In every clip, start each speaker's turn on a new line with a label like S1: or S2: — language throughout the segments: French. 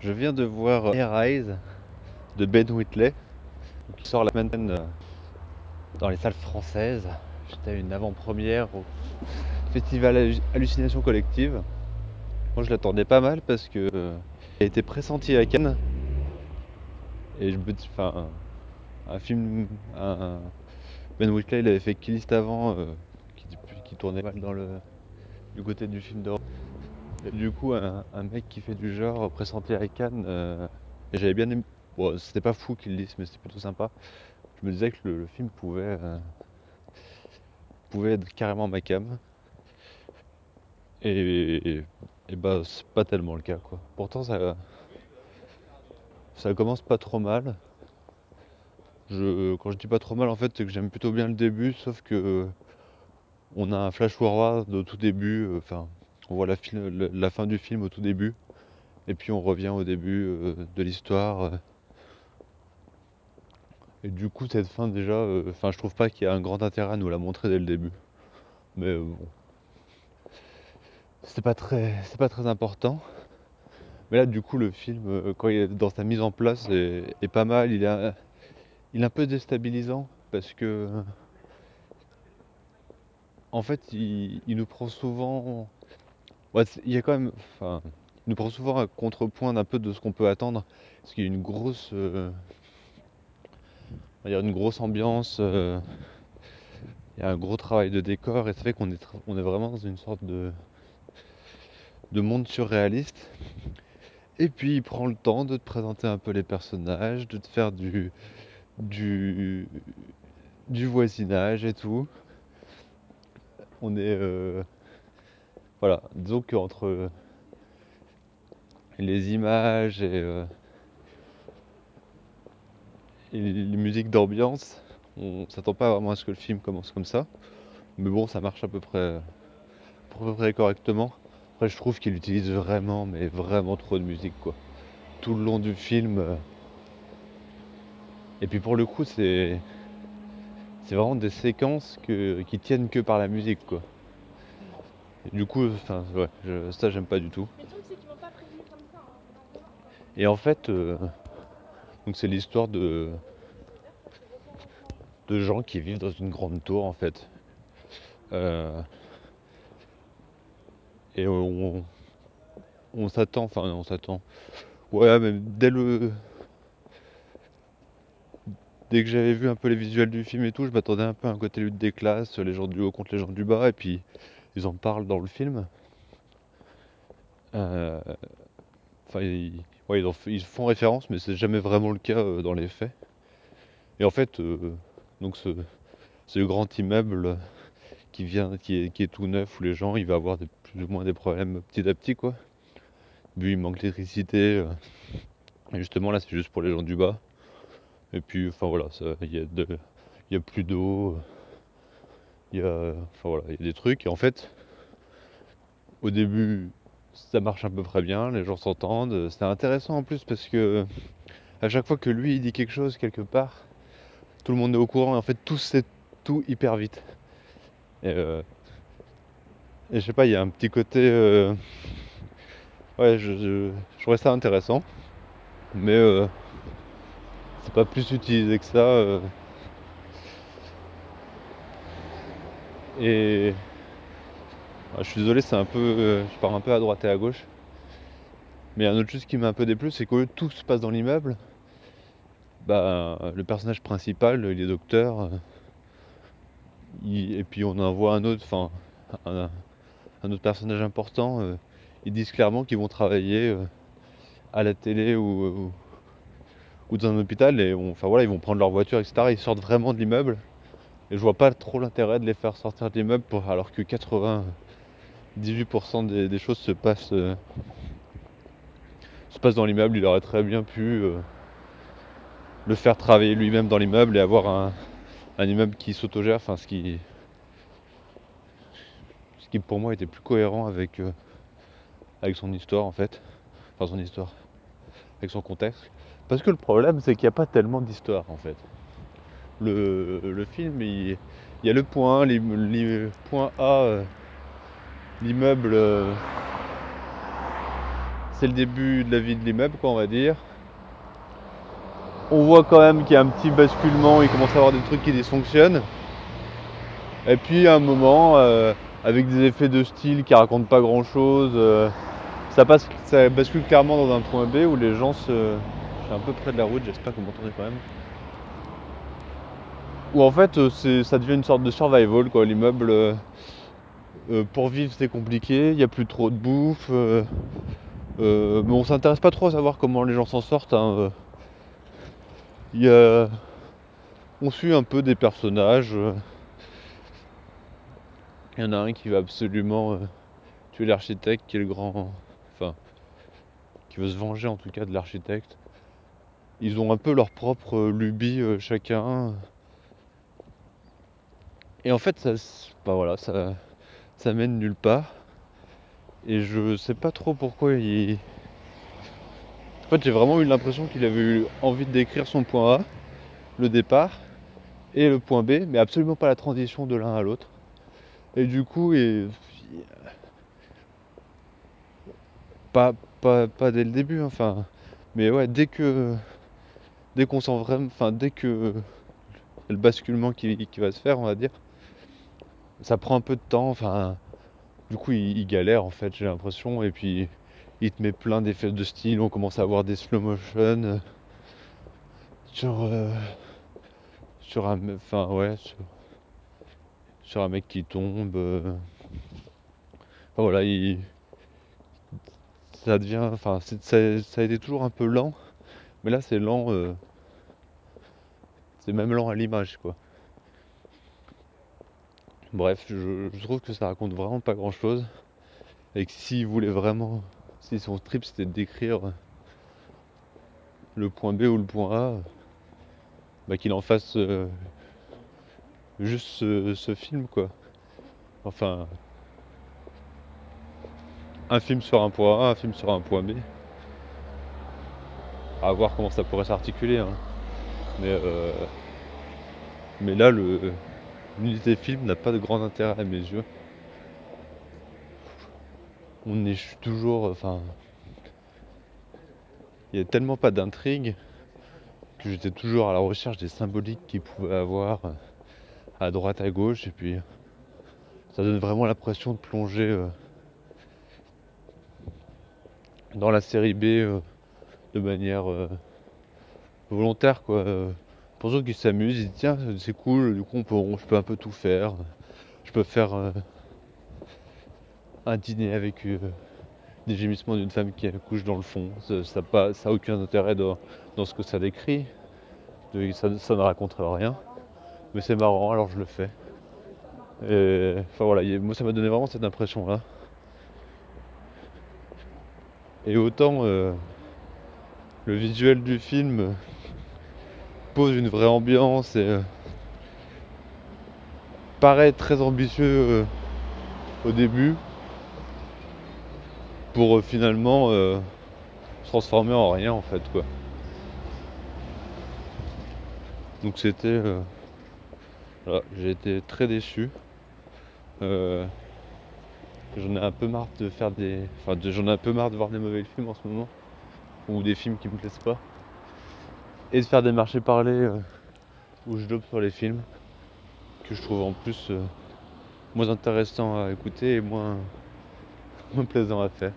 S1: Je viens de voir Air Eyes de Ben Whitley, qui sort la semaine euh, dans les salles françaises. J'étais à une avant-première au festival Hallu- Hallucination Collective. Moi je l'attendais pas mal parce que euh, a été pressenti à Cannes. Et je me enfin, un, film, Ben Whitley il avait fait Killist avant, euh, qui, qui tournait mal dans le, du côté du film d'horreur. Du coup, un, mec qui fait du genre pressenti à Cannes, euh, et j'avais bien aimé. Bon, c'était pas fou qu'il dise, mais c'était plutôt sympa. Je me disais que le, film pouvait, euh, pouvait être carrément ma cam. Et, et, et bah, c'est pas tellement le cas, quoi. Pourtant, ça, ça commence pas trop mal. Je, quand je dis pas trop mal, en fait, c'est que j'aime plutôt bien le début, sauf que on a un flash forward au tout début. euh, Enfin, on voit la, fin du film au tout début, et puis on revient au début euh, de l'histoire. euh, Et du coup, cette fin, déjà, euh, enfin, je trouve pas qu'il y a un grand intérêt à nous la montrer dès le début. Mais bon, c'est pas très, pas très important. Mais là, du coup, le film, quand il est dans sa mise en place, est, pas mal. Il est, un- peu déstabilisant parce que, en fait, il nous prend souvent. Il y a quand même, enfin, il nous prend souvent à contrepoint d'un peu de ce qu'on peut attendre, parce qu'il y a une grosse, euh, il y a une grosse ambiance. euh, il y a un gros travail de décor et ça fait qu'on est, on est vraiment dans une sorte de, de monde surréaliste. Et puis il prend le temps de te présenter un peu les personnages, de te faire du, du, du voisinage et tout. On est. euh, voilà, disons qu'entre les images et, euh, les musiques d'ambiance, on s'attend pas vraiment à ce que le film commence comme ça. Mais bon, ça marche à peu près, à peu près correctement. Après, je trouve qu'il utilise vraiment, mais vraiment trop de musique, quoi. Tout le long du film. euh, Et puis pour le coup, c'est c'est vraiment des séquences que, qui tiennent que par la musique. Du coup, enfin, ouais, je- ça j'aime pas du tout.
S2: Mais le truc, c'est qu'ils m'ont pas prévenu comme ça. hein.
S1: Et en fait, euh, donc c'est l'histoire de, de gens qui vivent dans une grande tour, en fait. Euh, et on, on s'attend, enfin on s'attend. Ouais, mais dès le, dès que j'avais vu un peu les visuels du film et tout, je m'attendais un peu à un côté lutte des classes, les gens du haut contre les gens du bas, et puis ils en parlent dans le film. Euh, Enfin, ils, ouais, ils, font référence, mais c'est jamais vraiment le cas euh, dans les faits. Et en fait, euh, donc ce, grand immeuble qui vient, qui est, tout neuf, où les gens, il va avoir plus ou moins des problèmes petit à petit, quoi. Vu il manque d'électricité. et justement, là, c'est juste pour les gens du bas. Et puis, enfin voilà, il y y a plus d'eau. Il y a, des trucs. Et en fait, au début, ça marche à peu près bien, les gens s'entendent. C'est intéressant en plus parce que à chaque fois que lui il dit quelque chose quelque part, tout le monde est au courant et en fait tout c'est tout hyper vite. Et, euh, et je sais pas, il y a un petit côté. euh, ouais, je, je, je trouvais ça intéressant, mais euh, c'est pas plus utilisé que ça. Et ah, je suis désolé, c'est un peu, euh, je pars un peu à droite et à gauche. Mais il y a un autre chose qui m'a un peu déplu, c'est qu'au lieu de tout se passe dans l'immeuble, bah, le personnage principal, il est docteur, et puis on en voit un autre, enfin, un, autre personnage important. euh, ils disent clairement qu'ils vont travailler euh, à la télé ou, dans un hôpital, et ils vont prendre leur voiture, etc. Ils sortent vraiment de l'immeuble, et je vois pas trop l'intérêt de les faire sortir de l'immeuble, alors que 98% des, choses se passent, euh, se passent dans l'immeuble. Il aurait très bien pu euh, le faire travailler lui-même dans l'immeuble et avoir un, immeuble qui s'autogère, enfin ce qui, ce qui pour moi était plus cohérent euh, avec son histoire en fait, enfin son histoire, avec son contexte. Parce que le problème c'est qu'il n'y a pas tellement d'histoire en fait. Le, film, il, y a le point, l'im- point A, euh, l'immeuble, euh, c'est le début de la vie de l'immeuble, quoi, on va dire. On voit quand même qu'il y a un petit basculement, il commence à avoir des trucs qui dysfonctionnent. Et puis à un moment, euh, avec des effets de style qui racontent pas grand chose, ça, passe, ça bascule clairement dans un point B où les gens se. Je suis un peu près de la route, j'espère que vous m'entendez quand même. Où en fait euh, ça devient une sorte de survival quoi. L'immeuble euh, euh, pour vivre c'est compliqué, il n'y a plus trop de bouffe. mais on s'intéresse pas trop à savoir comment les gens s'en sortent. hein, On suit un peu des personnages. Il y en a un qui va absolument tuer l'architecte qui est le grand. Enfin, qui veut se venger en tout cas de l'architecte. Ils ont un peu leur propre lubie chacun. Et en fait, ça, bah voilà, ça, ça mène nulle part. Et je sais pas trop pourquoi il. En fait, j'ai vraiment eu l'impression qu'il avait eu envie de décrire son point A, le départ, et le point B, mais absolument pas la transition de l'un à l'autre. Et du coup, et... pas, pas, pas dès le début, enfin. Mais ouais, dès que. Dès qu'on sent vraiment. Enfin, dès que. Le basculement qui va se faire, on va dire. Ça prend un peu de temps, enfin. Du coup, il, galère en fait, j'ai l'impression. Et puis, il te met plein d'effets de style. On commence à avoir des slow motion euh, sur, euh, sur un, enfin ouais, sur, un mec qui tombe. euh. Enfin, voilà, il, ça devient, enfin, ça, a été toujours un peu lent, mais là c'est lent, c'est même lent à l'image quoi. Bref, je, trouve que ça raconte vraiment pas grand chose. Et que s'il voulait vraiment, si son trip c'était de décrire le point B ou le point A, bah qu'il en fasse euh, juste ce, ce film quoi. Enfin, un film sur un point A, un film sur un point B. À voir comment ça pourrait s'articuler. hein. Mais, euh, mais là, le, l'unité film n'a pas de grand intérêt à mes yeux. On est toujours. Enfin. Il n'y a tellement pas d'intrigue que j'étais toujours à la recherche des symboliques qu'il pouvait avoir euh, à droite, à gauche. Et puis, ça donne vraiment l'impression de plonger euh, dans la série B euh, de manière volontaire, quoi. Pour ceux qui s'amusent, ils disent tiens, c'est cool, du coup, je peux un peu tout faire. Je peux faire euh, un dîner avec euh, des gémissements d'une femme qui couche dans le fond. Ça n'a aucun intérêt dans, ce que ça décrit. Ça, ne raconte rien. Mais c'est marrant, alors je le fais. Enfin voilà, moi ça m'a donné vraiment cette impression-là. Et autant euh, le visuel du film pose une vraie ambiance et euh, paraît très ambitieux euh, au début pour euh, finalement se transformer en rien en fait quoi. Donc c'était j'ai été très déçu. J'en ai un peu marre de faire des. Enfin de- j'en ai un peu marre de voir des mauvais films en ce moment. Ou des films qui me plaisent pas. Et de faire des marchés parlés euh, où je dope sur les films. Que je trouve en plus euh, moins intéressant à écouter et moins, moins plaisant à faire.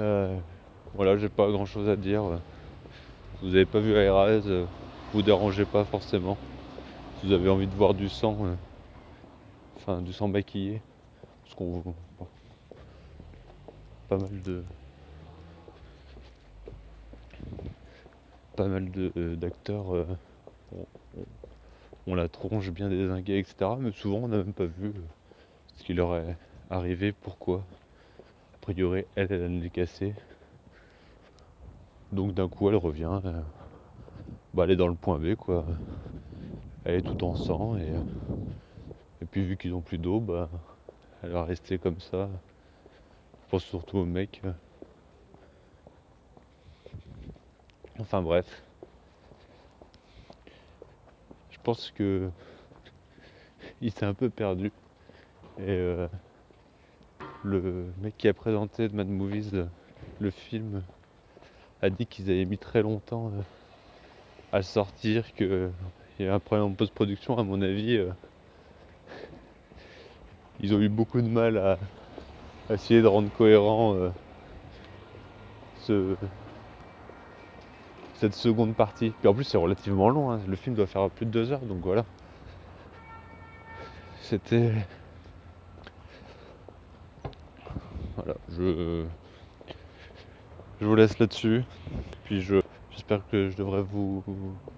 S1: Euh, voilà, j'ai pas grand chose à dire. Vous avez pas vu euh, vous dérangez pas forcément. Si vous avez envie de voir du sang, enfin du sang maquillé, parce qu'on bon, pas mal de pas mal euh, d'acteurs euh, ont, la tronche bien désinguée, etc. Mais souvent on n'a même pas vu euh, ce qui leur est arrivé, pourquoi. A priori, elle, elle a. Donc d'un coup elle revient. euh, bah, elle est dans le point B quoi. Elle est tout en sang et, puis vu qu'ils ont plus d'eau, bah elle va rester comme ça. Je pense surtout au mec. euh. Enfin bref. Je pense que il s'est un peu perdu. Et euh, le mec qui a présenté de Mad Movies, le film a dit qu'ils avaient mis très longtemps euh, à sortir, qu'il y a un problème en post-production, à mon avis. euh, ils ont eu beaucoup de mal à, à essayer de rendre cohérent ce, cette seconde partie. Puis en plus, c'est relativement long, hein. le film doit faire plus de deux heures, donc voilà. C'était. Voilà, je. Je vous laisse là-dessus. Puis je. J'espère que je devrais vous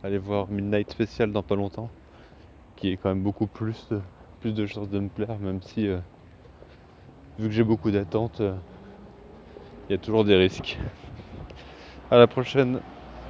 S1: aller voir Midnight Special dans pas longtemps, qui est quand même beaucoup plus de, plus de chances de me plaire, même si euh, vu que j'ai beaucoup d'attentes, euh, il y a toujours des risques. À la prochaine.